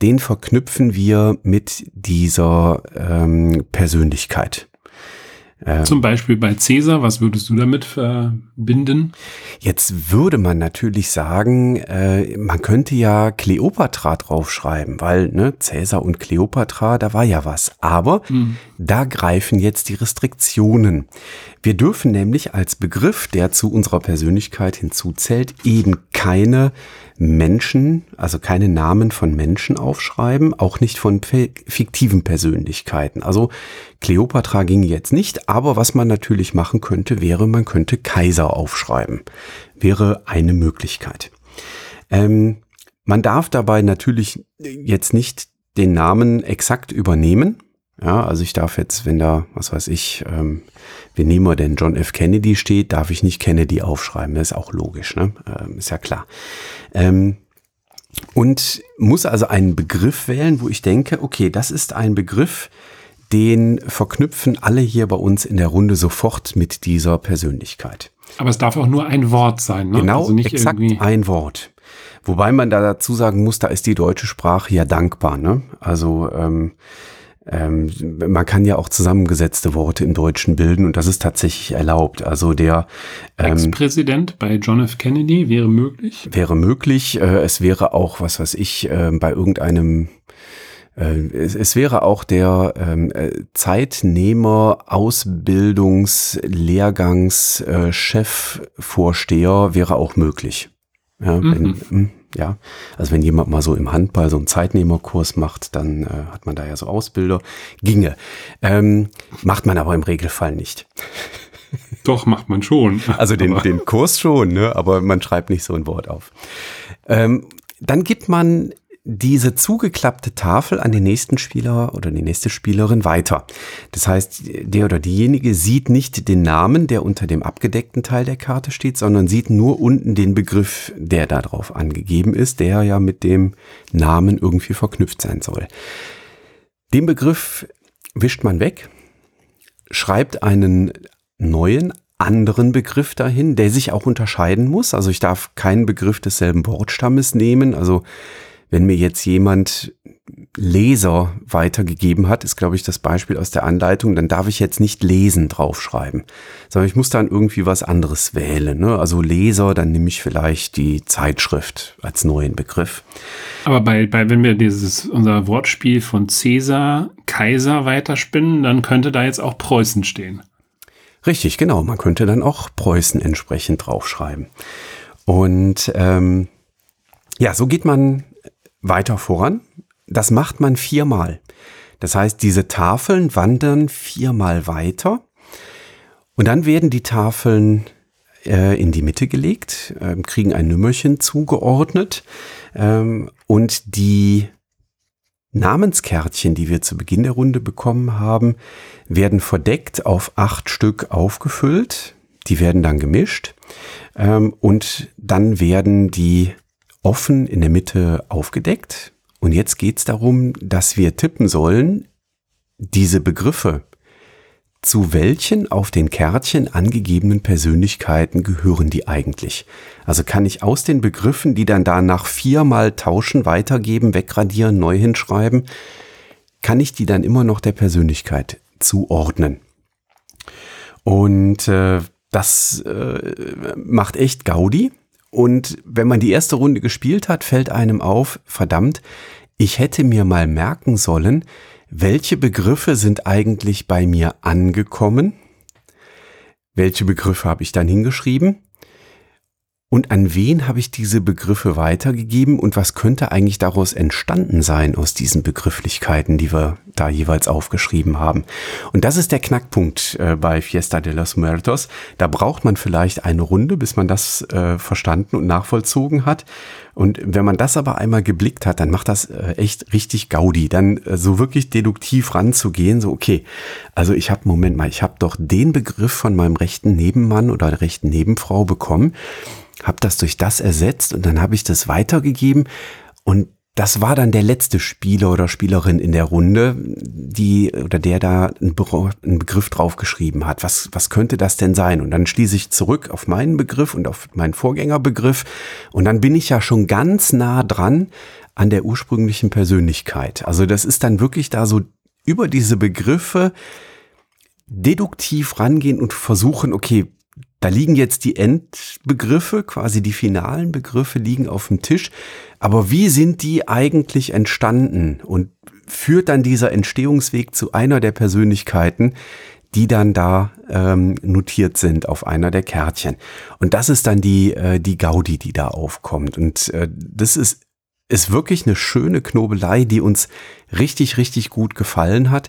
den verknüpfen wir mit dieser ähm, Persönlichkeit.
Ähm, Zum Beispiel bei Cäsar, was würdest du damit verbinden?
Jetzt würde man natürlich sagen, äh, man könnte ja Kleopatra draufschreiben, weil ne, Cäsar und Kleopatra, da war ja was. Aber mhm. da greifen jetzt die Restriktionen. Wir dürfen nämlich als Begriff, der zu unserer Persönlichkeit hinzuzählt, eben keine Menschen, also keine Namen von Menschen aufschreiben, auch nicht von fiktiven Persönlichkeiten. Also Kleopatra ging jetzt nicht, aber was man natürlich machen könnte, wäre, man könnte Kaiser aufschreiben. Wäre eine Möglichkeit. Ähm, man darf dabei natürlich jetzt nicht den Namen exakt übernehmen. Ja, also ich darf jetzt, wenn da, was weiß ich, ähm, wir nehmen mal den John F. Kennedy steht, darf ich nicht Kennedy aufschreiben. Das ist auch logisch, ne? Ähm, ist ja klar. Ähm, und muss also einen Begriff wählen, wo ich denke, okay, das ist ein Begriff, den verknüpfen alle hier bei uns in der Runde sofort mit dieser Persönlichkeit.
Aber es darf auch nur ein Wort sein, ne?
Genau, also nicht exakt irgendwie ein Wort. Wobei man da dazu sagen muss, da ist die deutsche Sprache ja dankbar. Ne? Also ähm, ähm, man kann ja auch zusammengesetzte Worte im Deutschen bilden und das ist tatsächlich erlaubt. Also der
ähm, Ex-Präsident bei John F. Kennedy wäre möglich.
Wäre möglich. Äh, es wäre auch, was weiß ich, äh, bei irgendeinem äh, es, es, wäre auch der ähm, äh, Zeitnehmer Ausbildungslehrgangs äh, Chefvorsteher wäre auch möglich. Ja, mhm. wenn, hm, ja, also wenn jemand mal so im Handball so einen Zeitnehmerkurs macht, dann äh, hat man da ja so Ausbilder. Ginge. Ähm, macht man aber im Regelfall nicht.
Doch, macht man schon.
Also den, den Kurs schon, ne? aber man schreibt nicht so ein Wort auf. Ähm, dann gibt man diese zugeklappte Tafel an den nächsten Spieler oder die nächste Spielerin weiter. Das heißt, der oder diejenige sieht nicht den Namen, der unter dem abgedeckten Teil der Karte steht, sondern sieht nur unten den Begriff, der darauf angegeben ist, der ja mit dem Namen irgendwie verknüpft sein soll. Den Begriff wischt man weg, schreibt einen neuen, anderen Begriff dahin, der sich auch unterscheiden muss. Also ich darf keinen Begriff desselben Wortstammes nehmen. Also wenn mir jetzt jemand Leser weitergegeben hat, ist, glaube ich, das Beispiel aus der Anleitung, dann darf ich jetzt nicht lesen draufschreiben, sondern ich muss dann irgendwie was anderes wählen. Ne? Also Leser, dann nehme ich vielleicht die Zeitschrift als neuen Begriff.
Aber bei, bei wenn wir dieses, unser Wortspiel von Cäsar, Kaiser weiterspinnen, dann könnte da jetzt auch Preußen stehen.
Richtig, genau. Man könnte dann auch Preußen entsprechend draufschreiben. Und ähm, ja, so geht man weiter voran. Das macht man viermal. Das heißt, diese Tafeln wandern viermal weiter und dann werden die Tafeln äh, in die Mitte gelegt, äh, kriegen ein Nummerchen zugeordnet ähm, und die Namenskärtchen, die wir zu Beginn der Runde bekommen haben, werden verdeckt auf acht Stück aufgefüllt. Die werden dann gemischt ähm, und dann werden die offen in der Mitte aufgedeckt. Und jetzt geht es darum, dass wir tippen sollen, diese Begriffe, zu welchen auf den Kärtchen angegebenen Persönlichkeiten gehören die eigentlich? Also kann ich aus den Begriffen, die dann danach viermal tauschen, weitergeben, wegradieren, neu hinschreiben, kann ich die dann immer noch der Persönlichkeit zuordnen? Und äh, das äh, macht echt Gaudi. Und wenn man die erste Runde gespielt hat, fällt einem auf, verdammt, ich hätte mir mal merken sollen, welche Begriffe sind eigentlich bei mir angekommen? Welche Begriffe habe ich dann hingeschrieben? Und an wen habe ich diese Begriffe weitergegeben und was könnte eigentlich daraus entstanden sein aus diesen Begrifflichkeiten, die wir da jeweils aufgeschrieben haben? Und das ist der Knackpunkt äh, bei Fiesta de los Muertos. Da braucht man vielleicht eine Runde, bis man das äh, verstanden und nachvollzogen hat. Und wenn man das aber einmal geblickt hat, dann macht das äh, echt richtig Gaudi, dann äh, so wirklich deduktiv ranzugehen, so okay, also ich habe, Moment mal, ich habe doch den Begriff von meinem rechten Nebenmann oder der rechten Nebenfrau bekommen habe das durch das ersetzt und dann habe ich das weitergegeben und das war dann der letzte Spieler oder Spielerin in der Runde, die oder der da einen, Begriff draufgeschrieben hat. Was, was könnte das denn sein? Und dann schließe ich zurück auf meinen Begriff und auf meinen Vorgängerbegriff. Und dann bin ich ja schon ganz nah dran an der ursprünglichen Persönlichkeit. Also das ist dann wirklich da so über diese Begriffe deduktiv rangehen und versuchen, okay, da liegen jetzt die Endbegriffe, quasi die finalen Begriffe liegen auf dem Tisch. Aber wie sind die eigentlich entstanden? Und führt dann dieser Entstehungsweg zu einer der Persönlichkeiten, die dann da ähm, notiert sind auf einer der Kärtchen. Und das ist dann die, äh, die Gaudi, die da aufkommt. Und äh, das ist ist wirklich eine schöne Knobelei, die uns richtig, richtig gut gefallen hat.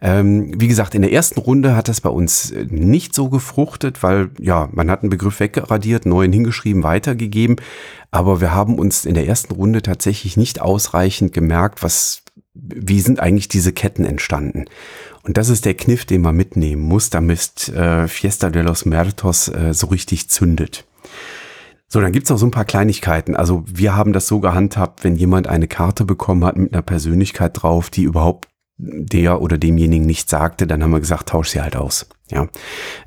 Ähm, wie gesagt, in der ersten Runde hat das bei uns äh, nicht so gefruchtet, weil ja, man hat einen Begriff weggeradiert, neuen hingeschrieben, weitergegeben. Aber wir haben uns in der ersten Runde tatsächlich nicht ausreichend gemerkt, was, wie sind eigentlich diese Ketten entstanden. Und das ist der Kniff, den man mitnehmen muss, damit äh, Fiesta de los Muertos äh, so richtig zündet. So, dann gibt's noch so ein paar Kleinigkeiten. Also wir haben das so gehandhabt, wenn jemand eine Karte bekommen hat mit einer Persönlichkeit drauf, die überhaupt der oder demjenigen nicht sagte, dann haben wir gesagt, tausch sie halt aus. Ja,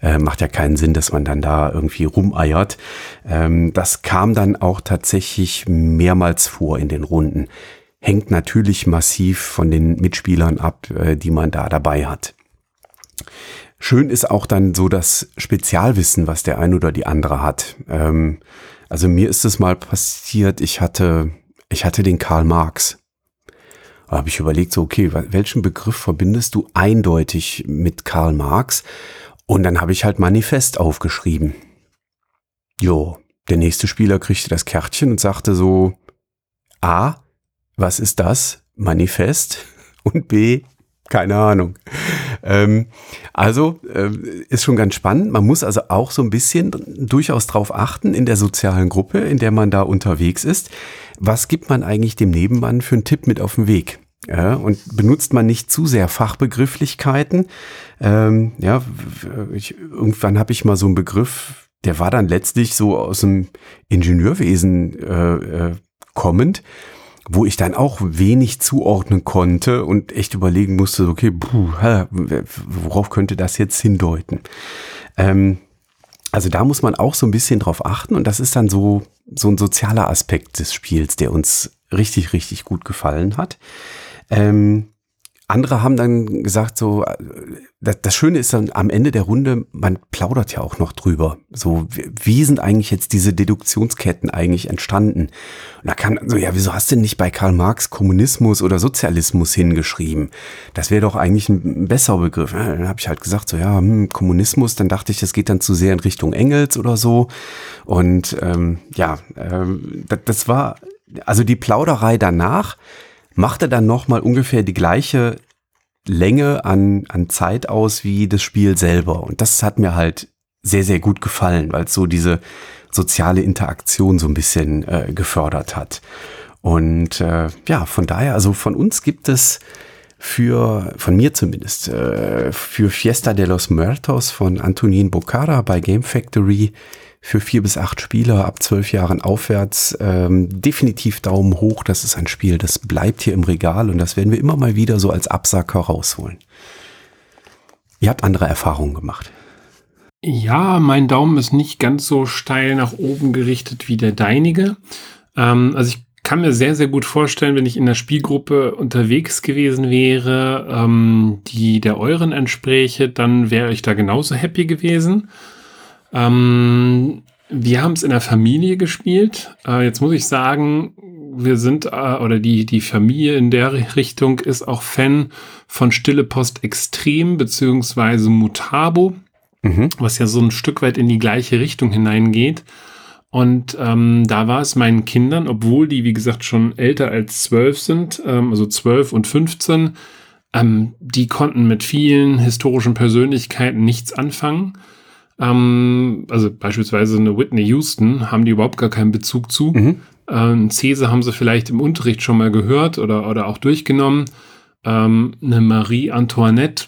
äh, macht ja keinen Sinn, dass man dann da irgendwie rumeiert. Ähm, das kam dann auch tatsächlich mehrmals vor in den Runden. Hängt natürlich massiv von den Mitspielern ab, äh, die man da dabei hat. Schön ist auch dann so das Spezialwissen, was der ein oder die andere hat. Ähm, also mir ist es mal passiert, ich hatte, ich hatte den Karl Marx. Da habe ich überlegt, so, okay, welchen Begriff verbindest du eindeutig mit Karl Marx? Und dann habe ich halt Manifest aufgeschrieben. Jo, der nächste Spieler kriegte das Kärtchen und sagte so, A, was ist das? Manifest. Und B, keine Ahnung. Ähm, also äh, ist schon ganz spannend. Man muss also auch so ein bisschen durchaus drauf achten in der sozialen Gruppe, in der man da unterwegs ist. Was gibt man eigentlich dem Nebenmann für einen Tipp mit auf den Weg? Ja, und benutzt man nicht zu sehr Fachbegrifflichkeiten. Ähm, ja, ich, irgendwann habe ich mal so einen Begriff, der war dann letztlich so aus dem Ingenieurwesen äh, äh, kommend wo ich dann auch wenig zuordnen konnte und echt überlegen musste, okay, puh, worauf könnte das jetzt hindeuten? Ähm, also da muss man auch so ein bisschen drauf achten und das ist dann so, so ein sozialer Aspekt des Spiels, der uns richtig, richtig gut gefallen hat. Ähm, andere haben dann gesagt, so, äh, das, das, Schöne ist dann am Ende der Runde, man plaudert ja auch noch drüber. So, wie sind eigentlich jetzt diese Deduktionsketten eigentlich entstanden? Und da kann so, ja, wieso hast du denn nicht bei Karl Marx Kommunismus oder Sozialismus hingeschrieben? Das wäre doch eigentlich ein besserer Begriff. Ja, dann habe ich halt gesagt, so, ja, hm, Kommunismus, dann dachte ich, das geht dann zu sehr in Richtung Engels oder so. Und ähm, ja, ähm, das, das war, also die Plauderei danach, machte dann nochmal ungefähr die gleiche Länge an, an Zeit aus wie das Spiel selber. Und das hat mir halt sehr, sehr gut gefallen, weil es so diese soziale Interaktion so ein bisschen äh, gefördert hat. Und äh, ja, von daher, also von uns gibt es für, von mir zumindest, äh, für Fiesta de los Muertos von Antonin Bocara bei Game Factory für vier bis acht Spieler ab zwölf Jahren aufwärts ähm, definitiv Daumen hoch. Das ist ein Spiel, das bleibt hier im Regal und das werden wir immer mal wieder so als Absacker rausholen. Ihr habt andere Erfahrungen gemacht.
Ja, mein Daumen ist nicht ganz so steil nach oben gerichtet wie der deinige. Ähm, also ich kann mir sehr, sehr gut vorstellen, wenn ich in der Spielgruppe unterwegs gewesen wäre, ähm, die der euren entspräche, dann wäre ich da genauso happy gewesen. Ähm, wir haben es in der Familie gespielt. Äh, jetzt muss ich sagen, wir sind, äh, oder die, die Familie in der Richtung ist auch Fan von Stille Post Extrem beziehungsweise Mutabo, mhm. was ja so ein Stück weit in die gleiche Richtung hineingeht. Und ähm, da war es meinen Kindern, obwohl die, wie gesagt, schon älter als zwölf sind, ähm, also zwölf und 15, ähm, die konnten mit vielen historischen Persönlichkeiten nichts anfangen. Ähm, also beispielsweise eine Whitney Houston haben die überhaupt gar keinen Bezug zu. Mhm. Ähm, Cäsar haben sie vielleicht im Unterricht schon mal gehört oder, oder auch durchgenommen. Ähm, eine Marie Antoinette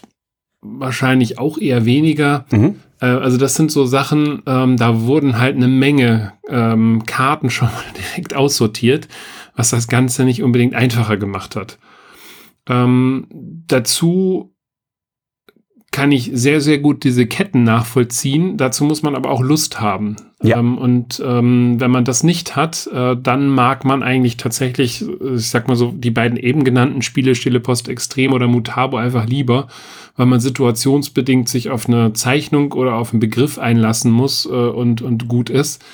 wahrscheinlich auch eher weniger. Mhm. Äh, also das sind so Sachen, ähm, da wurden halt eine Menge ähm, Karten schon mal direkt aussortiert, was das Ganze nicht unbedingt einfacher gemacht hat. Ähm, dazu kann ich sehr, sehr gut diese Ketten nachvollziehen. Dazu muss man aber auch Lust haben. Ja. Ähm, und ähm, wenn man das nicht hat, äh, dann mag man eigentlich tatsächlich, ich sag mal so, die beiden eben genannten Spiele, Stille Post Extrem oder Mutabo einfach lieber, weil man situationsbedingt sich auf eine Zeichnung oder auf einen Begriff einlassen muss äh, und, und gut ist.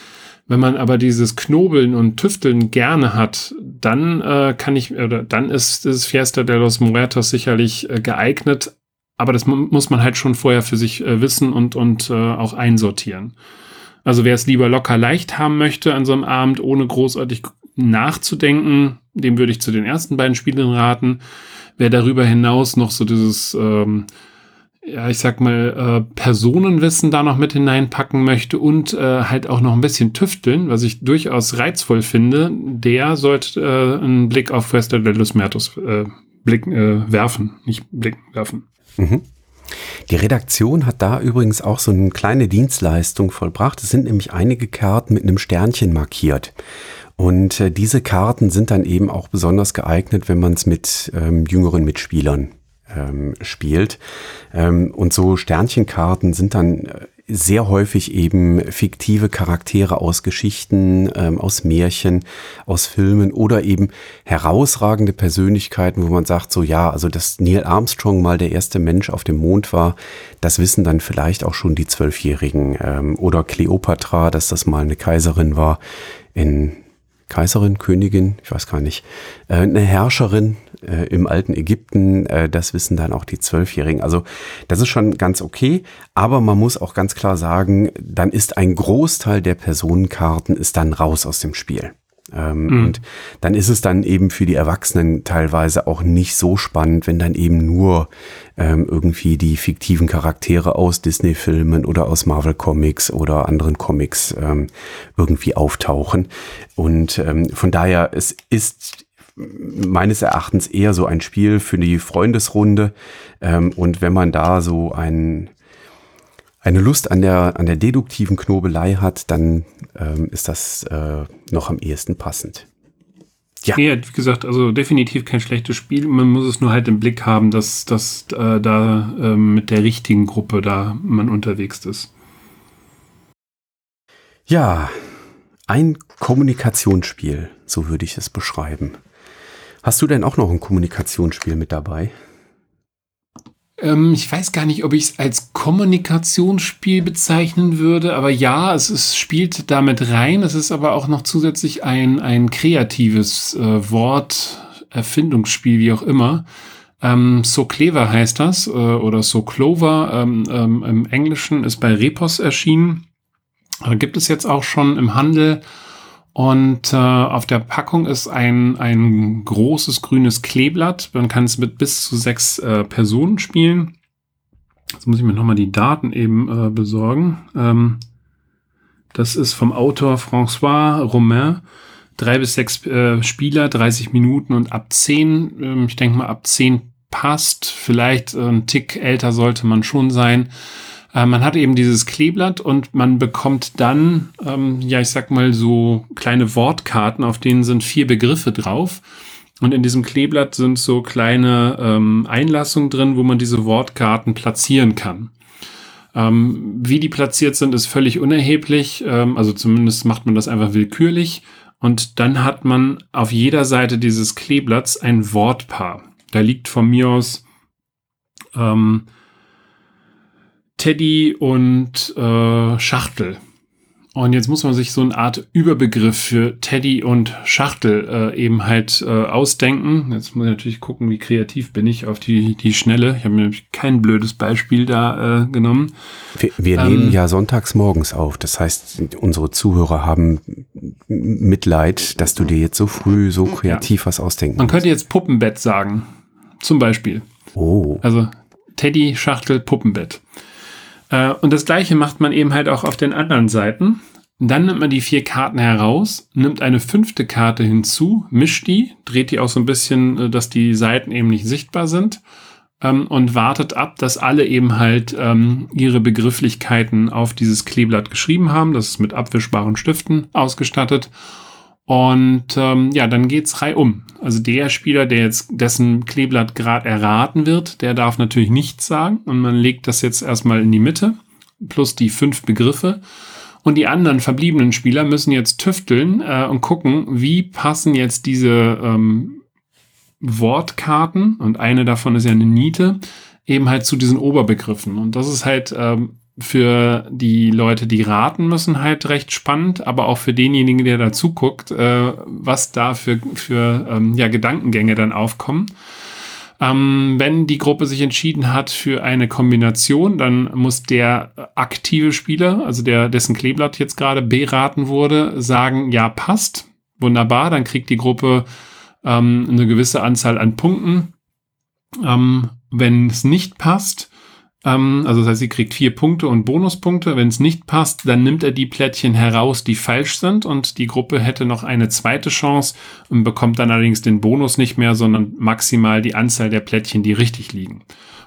Wenn man aber dieses Knobeln und Tüfteln gerne hat, dann äh, kann ich, oder dann ist das Fiesta de los Muertos sicherlich äh, geeignet, aber das muss man halt schon vorher für sich äh, wissen und, und äh, auch einsortieren. Also wer es lieber locker leicht haben möchte an so einem Abend, ohne großartig nachzudenken, dem würde ich zu den ersten beiden Spielen raten. Wer darüber hinaus noch so dieses, ähm, ja, ich sag mal, äh, Personenwissen da noch mit hineinpacken möchte und äh, halt auch noch ein bisschen tüfteln, was ich durchaus reizvoll finde, der sollte äh, einen Blick auf Fester de los Mertos äh, Blick, äh, werfen, nicht blicken werfen. Mhm.
Die Redaktion hat da übrigens auch so eine kleine Dienstleistung vollbracht. Es sind nämlich einige Karten mit einem Sternchen markiert. Und äh, diese Karten sind dann eben auch besonders geeignet, wenn man es mit ähm, jüngeren Mitspielern ähm, spielt. Ähm, und so Sternchenkarten sind dann äh, sehr häufig eben fiktive Charaktere aus Geschichten, ähm, aus Märchen, aus Filmen oder eben herausragende Persönlichkeiten, wo man sagt, so ja, also dass Neil Armstrong mal der erste Mensch auf dem Mond war, das wissen dann vielleicht auch schon die Zwölfjährigen. Ähm, oder Kleopatra, dass das mal eine Kaiserin war in Kaiserin, Königin, ich weiß gar nicht, äh, eine Herrscherin äh, im alten Ägypten, äh, das wissen dann auch die Zwölfjährigen. Also das ist schon ganz okay, aber man muss auch ganz klar sagen, dann ist ein Großteil der Personenkarten ist dann raus aus dem Spiel. Ähm, mhm. Und dann ist es dann eben für die Erwachsenen teilweise auch nicht so spannend, wenn dann eben nur ähm, irgendwie die fiktiven Charaktere aus Disney-Filmen oder aus Marvel-Comics oder anderen Comics ähm, irgendwie auftauchen. Und ähm, von daher, es ist meines Erachtens eher so ein Spiel für die Freundesrunde. Ähm, und wenn man da so ein eine Lust an der, an der deduktiven Knobelei hat, dann ähm, ist das äh, noch am ehesten passend.
Ja. ja, wie gesagt, also definitiv kein schlechtes Spiel. Man muss es nur halt im Blick haben, dass, dass äh, da äh, mit der richtigen Gruppe da man unterwegs ist.
Ja, ein Kommunikationsspiel, so würde ich es beschreiben. Hast du denn auch noch ein Kommunikationsspiel mit dabei?
Ähm, ich weiß gar nicht, ob ich es als Kommunikationsspiel bezeichnen würde, aber ja, es, es spielt damit rein. Es ist aber auch noch zusätzlich ein, ein kreatives äh, Wort, Erfindungsspiel, wie auch immer. Ähm, so Clever heißt das, äh, oder So Clover ähm, ähm, im Englischen, ist bei Repos erschienen. Äh, gibt es jetzt auch schon im Handel. Und äh, auf der Packung ist ein, ein großes grünes Kleeblatt. Man kann es mit bis zu sechs äh, Personen spielen. Jetzt muss ich mir nochmal die Daten eben äh, besorgen. Ähm, das ist vom Autor François Romain. drei bis sechs äh, Spieler, 30 Minuten und ab zehn, ähm, ich denke mal ab zehn passt, vielleicht äh, ein Tick älter sollte man schon sein. Äh, man hat eben dieses Kleeblatt und man bekommt dann, ähm, ja, ich sag mal so kleine Wortkarten, auf denen sind vier Begriffe drauf. Und in diesem Kleeblatt sind so kleine ähm, Einlassungen drin, wo man diese Wortkarten platzieren kann. Ähm, wie die platziert sind, ist völlig unerheblich. Ähm, also zumindest macht man das einfach willkürlich. Und dann hat man auf jeder Seite dieses Kleeblatts ein Wortpaar. Da liegt von mir aus ähm, Teddy und äh, Schachtel. Und jetzt muss man sich so eine Art Überbegriff für Teddy und Schachtel äh, eben halt äh, ausdenken. Jetzt muss ich natürlich gucken, wie kreativ bin ich auf die, die Schnelle. Ich habe mir nämlich kein blödes Beispiel da äh, genommen.
Wir, wir ähm, nehmen ja sonntags morgens auf. Das heißt, unsere Zuhörer haben Mitleid, dass du dir jetzt so früh so kreativ ja. was ausdenken
Man könnte jetzt Puppenbett sagen. Zum Beispiel.
Oh.
Also Teddy, Schachtel, Puppenbett. Äh, und das gleiche macht man eben halt auch auf den anderen Seiten. Dann nimmt man die vier Karten heraus, nimmt eine fünfte Karte hinzu, mischt die, dreht die auch so ein bisschen, äh, dass die Seiten eben nicht sichtbar sind ähm, und wartet ab, dass alle eben halt ähm, ihre Begrifflichkeiten auf dieses Kleeblatt geschrieben haben. Das ist mit abwischbaren Stiften ausgestattet. Und ähm, ja, dann geht's reihum. Also der Spieler, der jetzt dessen Kleeblatt gerade erraten wird, der darf natürlich nichts sagen. Und man legt das jetzt erstmal in die Mitte, plus die fünf Begriffe. Und die anderen verbliebenen Spieler müssen jetzt tüfteln äh, und gucken, wie passen jetzt diese ähm, Wortkarten, und eine davon ist ja eine Niete, eben halt zu diesen Oberbegriffen. Und das ist halt ähm, für die Leute, die raten müssen, halt recht spannend, aber auch für denjenigen, der da zuguckt, äh, was da für, für ähm, ja, Gedankengänge dann aufkommen. Ähm, wenn die Gruppe sich entschieden hat für eine Kombination, dann muss der aktive Spieler, also der, dessen Kleeblatt jetzt gerade beraten wurde, sagen, ja, passt. Wunderbar, dann kriegt die Gruppe ähm, eine gewisse Anzahl an Punkten. Ähm, wenn es nicht passt, ähm, also das heißt, sie kriegt vier Punkte und Bonuspunkte. Wenn es nicht passt, dann nimmt er die Plättchen heraus, die falsch sind und die Gruppe hätte noch eine zweite Chance und bekommt dann allerdings den Bonus nicht mehr, sondern maximal die Anzahl der Plättchen, die richtig liegen.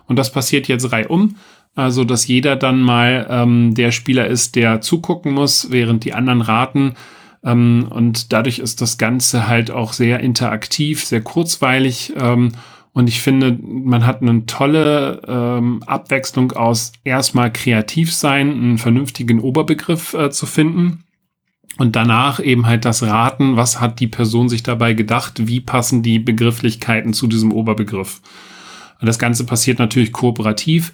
Und das passiert jetzt reihum. Also, dass jeder dann mal ähm, der Spieler ist, der zugucken muss, während die anderen raten. Ähm, und dadurch ist das Ganze halt auch sehr interaktiv, sehr kurzweilig. Ähm, und ich finde, man hat eine tolle ähm, Abwechslung aus erstmal kreativ sein, einen vernünftigen Oberbegriff äh, zu finden. Und danach eben halt das Raten, was hat die Person sich dabei gedacht, wie passen die Begrifflichkeiten zu diesem Oberbegriff. Und das Ganze passiert natürlich kooperativ.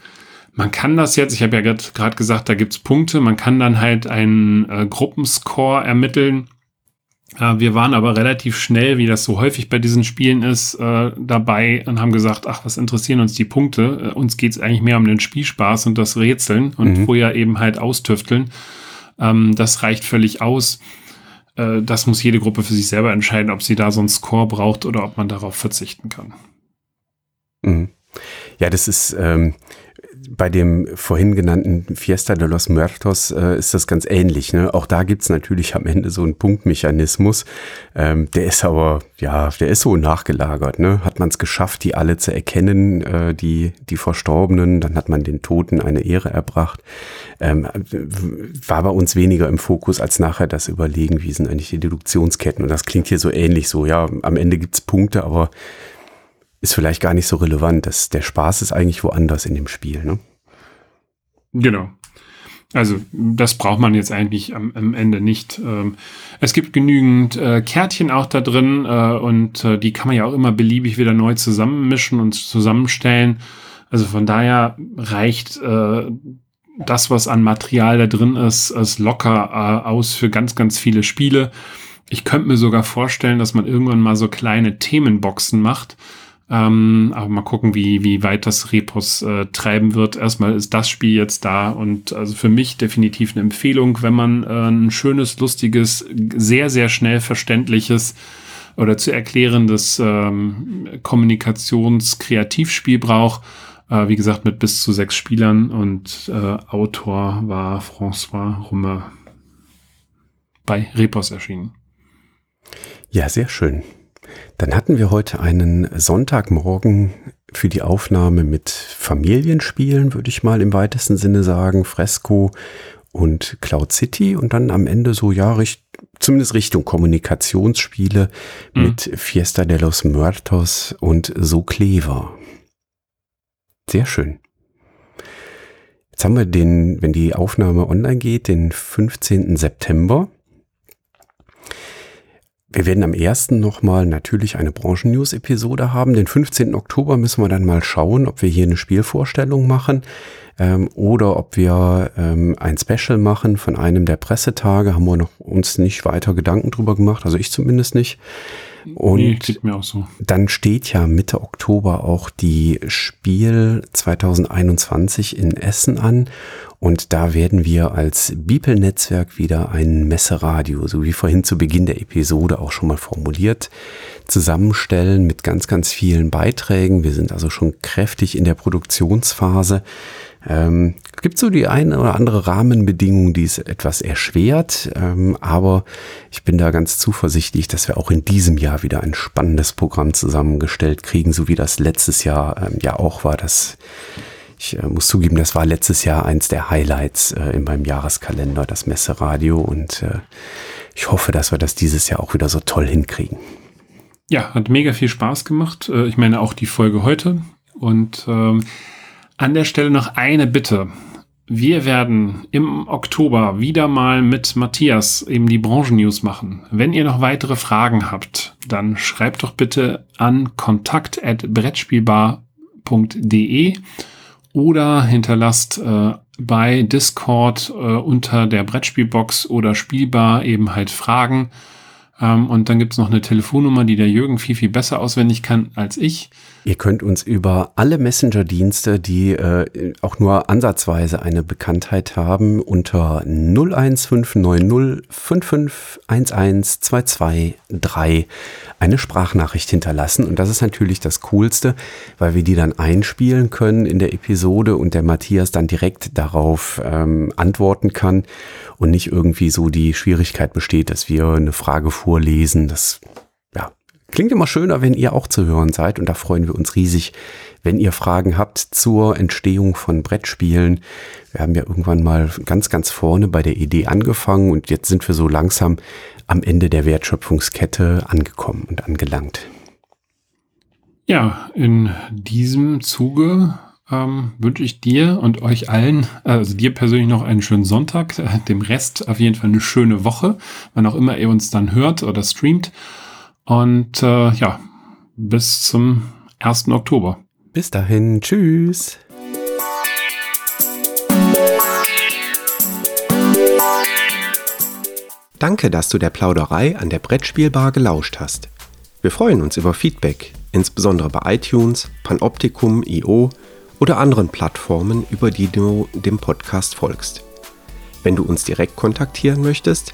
Man kann das jetzt, ich habe ja gerade gesagt, da gibt's Punkte, man kann dann halt einen äh, Gruppenscore ermitteln wir waren aber relativ schnell, wie das so häufig bei diesen Spielen ist, äh, dabei und haben gesagt, ach, was interessieren uns die Punkte? Äh, uns geht es eigentlich mehr um den Spielspaß und das Rätseln und mhm. vorher eben halt austüfteln. Ähm, das reicht völlig aus. Äh, das muss jede Gruppe für sich selber entscheiden, ob sie da so einen Score braucht oder ob man darauf verzichten kann.
Mhm. Ja, das ist, ähm, bei dem vorhin genannten Fiesta de los Muertos äh, ist das ganz ähnlich. Ne? Auch da gibt's natürlich am Ende so einen Punktmechanismus. Ähm, der ist aber, ja, der ist so nachgelagert. Ne? Hat man es geschafft, die alle zu erkennen, äh, die, die Verstorbenen, dann hat man den Toten eine Ehre erbracht. Ähm, war bei uns weniger im Fokus als nachher das Überlegen, wie sind eigentlich die Deduktionsketten. Und das klingt hier so ähnlich so, ja, am Ende gibt's Punkte, aber ist vielleicht gar nicht so relevant. Das, der Spaß ist eigentlich woanders in dem Spiel. Ne?
Genau. Also das braucht man jetzt eigentlich am, am Ende nicht. Ähm, es gibt genügend äh, Kärtchen auch da drin äh, und äh, die kann man ja auch immer beliebig wieder neu zusammenmischen und zusammenstellen. Also von daher reicht äh, das, was an Material da drin ist, ist locker äh, aus für ganz, ganz viele Spiele. Ich könnte mir sogar vorstellen, dass man irgendwann mal so kleine Themenboxen macht, ähm, aber mal gucken, wie, wie weit das Repos äh, treiben wird. Erstmal ist das Spiel jetzt da und also für mich definitiv eine Empfehlung, wenn man äh, ein schönes, lustiges, sehr, sehr schnell verständliches oder zu erklärendes ähm, Kommunikations-Kreativspiel braucht. Äh, wie gesagt, mit bis zu sechs Spielern und äh, Autor war François Rumme bei Repos erschienen.
Ja, sehr schön. Dann hatten wir heute einen Sonntagmorgen für die Aufnahme mit Familienspielen, würde ich mal im weitesten Sinne sagen, Fresco und Cloud City und dann am Ende so, ja, richt, zumindest Richtung Kommunikationsspiele mhm. mit Fiesta de los Muertos und So Clever. Sehr schön. Jetzt haben wir den, wenn die Aufnahme online geht, den 15. September. Wir werden am 1. nochmal natürlich eine Branchen-News-Episode haben. Den 15. Oktober müssen wir dann mal schauen, ob wir hier eine Spielvorstellung machen ähm, oder ob wir ähm, ein Special machen von einem der Pressetage. Haben wir noch uns nicht weiter Gedanken drüber gemacht, also ich zumindest nicht. Und nee, mir auch so. dann steht ja Mitte Oktober auch die Spiel 2021 in Essen an. Und da werden wir als Bipel-Netzwerk wieder ein Messeradio, so wie vorhin zu Beginn der Episode auch schon mal formuliert, zusammenstellen mit ganz, ganz vielen Beiträgen. Wir sind also schon kräftig in der Produktionsphase. Ähm, gibt so die eine oder andere Rahmenbedingung, die es etwas erschwert, ähm, aber ich bin da ganz zuversichtlich, dass wir auch in diesem Jahr wieder ein spannendes Programm zusammengestellt kriegen, so wie das letztes Jahr ähm, ja auch war. Das ich äh, muss zugeben, das war letztes Jahr eins der Highlights äh, in meinem Jahreskalender, das Messeradio und äh, ich hoffe, dass wir das dieses Jahr auch wieder so toll hinkriegen.
Ja, hat mega viel Spaß gemacht. Äh, ich meine auch die Folge heute und ähm, an der Stelle noch eine Bitte. Wir werden im Oktober wieder mal mit Matthias eben die Branchen-News machen. Wenn ihr noch weitere Fragen habt, dann schreibt doch bitte an kontakt.brettspielbar.de oder hinterlasst äh, bei Discord äh, unter der Brettspielbox oder Spielbar eben halt Fragen. Ähm, und dann gibt's noch eine Telefonnummer, die der Jürgen viel, viel besser auswendig kann als ich.
Ihr könnt uns über alle Messenger-Dienste, die äh, auch nur ansatzweise eine Bekanntheit haben, unter 01590 eine Sprachnachricht hinterlassen. Und das ist natürlich das Coolste, weil wir die dann einspielen können in der Episode und der Matthias dann direkt darauf ähm, antworten kann und nicht irgendwie so die Schwierigkeit besteht, dass wir eine Frage vorlesen. Das Klingt immer schöner, wenn ihr auch zu hören seid und da freuen wir uns riesig, wenn ihr Fragen habt zur Entstehung von Brettspielen. Wir haben ja irgendwann mal ganz, ganz vorne bei der Idee angefangen und jetzt sind wir so langsam am Ende der Wertschöpfungskette angekommen und angelangt.
Ja, in diesem Zuge ähm, wünsche ich dir und euch allen, also dir persönlich noch einen schönen Sonntag, dem Rest auf jeden Fall eine schöne Woche, wann auch immer ihr uns dann hört oder streamt. Und äh, ja, bis zum 1. Oktober.
Bis dahin, tschüss. Danke, dass du der Plauderei an der Brettspielbar gelauscht hast. Wir freuen uns über Feedback, insbesondere bei iTunes, Panoptikum, IO oder anderen Plattformen, über die du dem Podcast folgst. Wenn du uns direkt kontaktieren möchtest,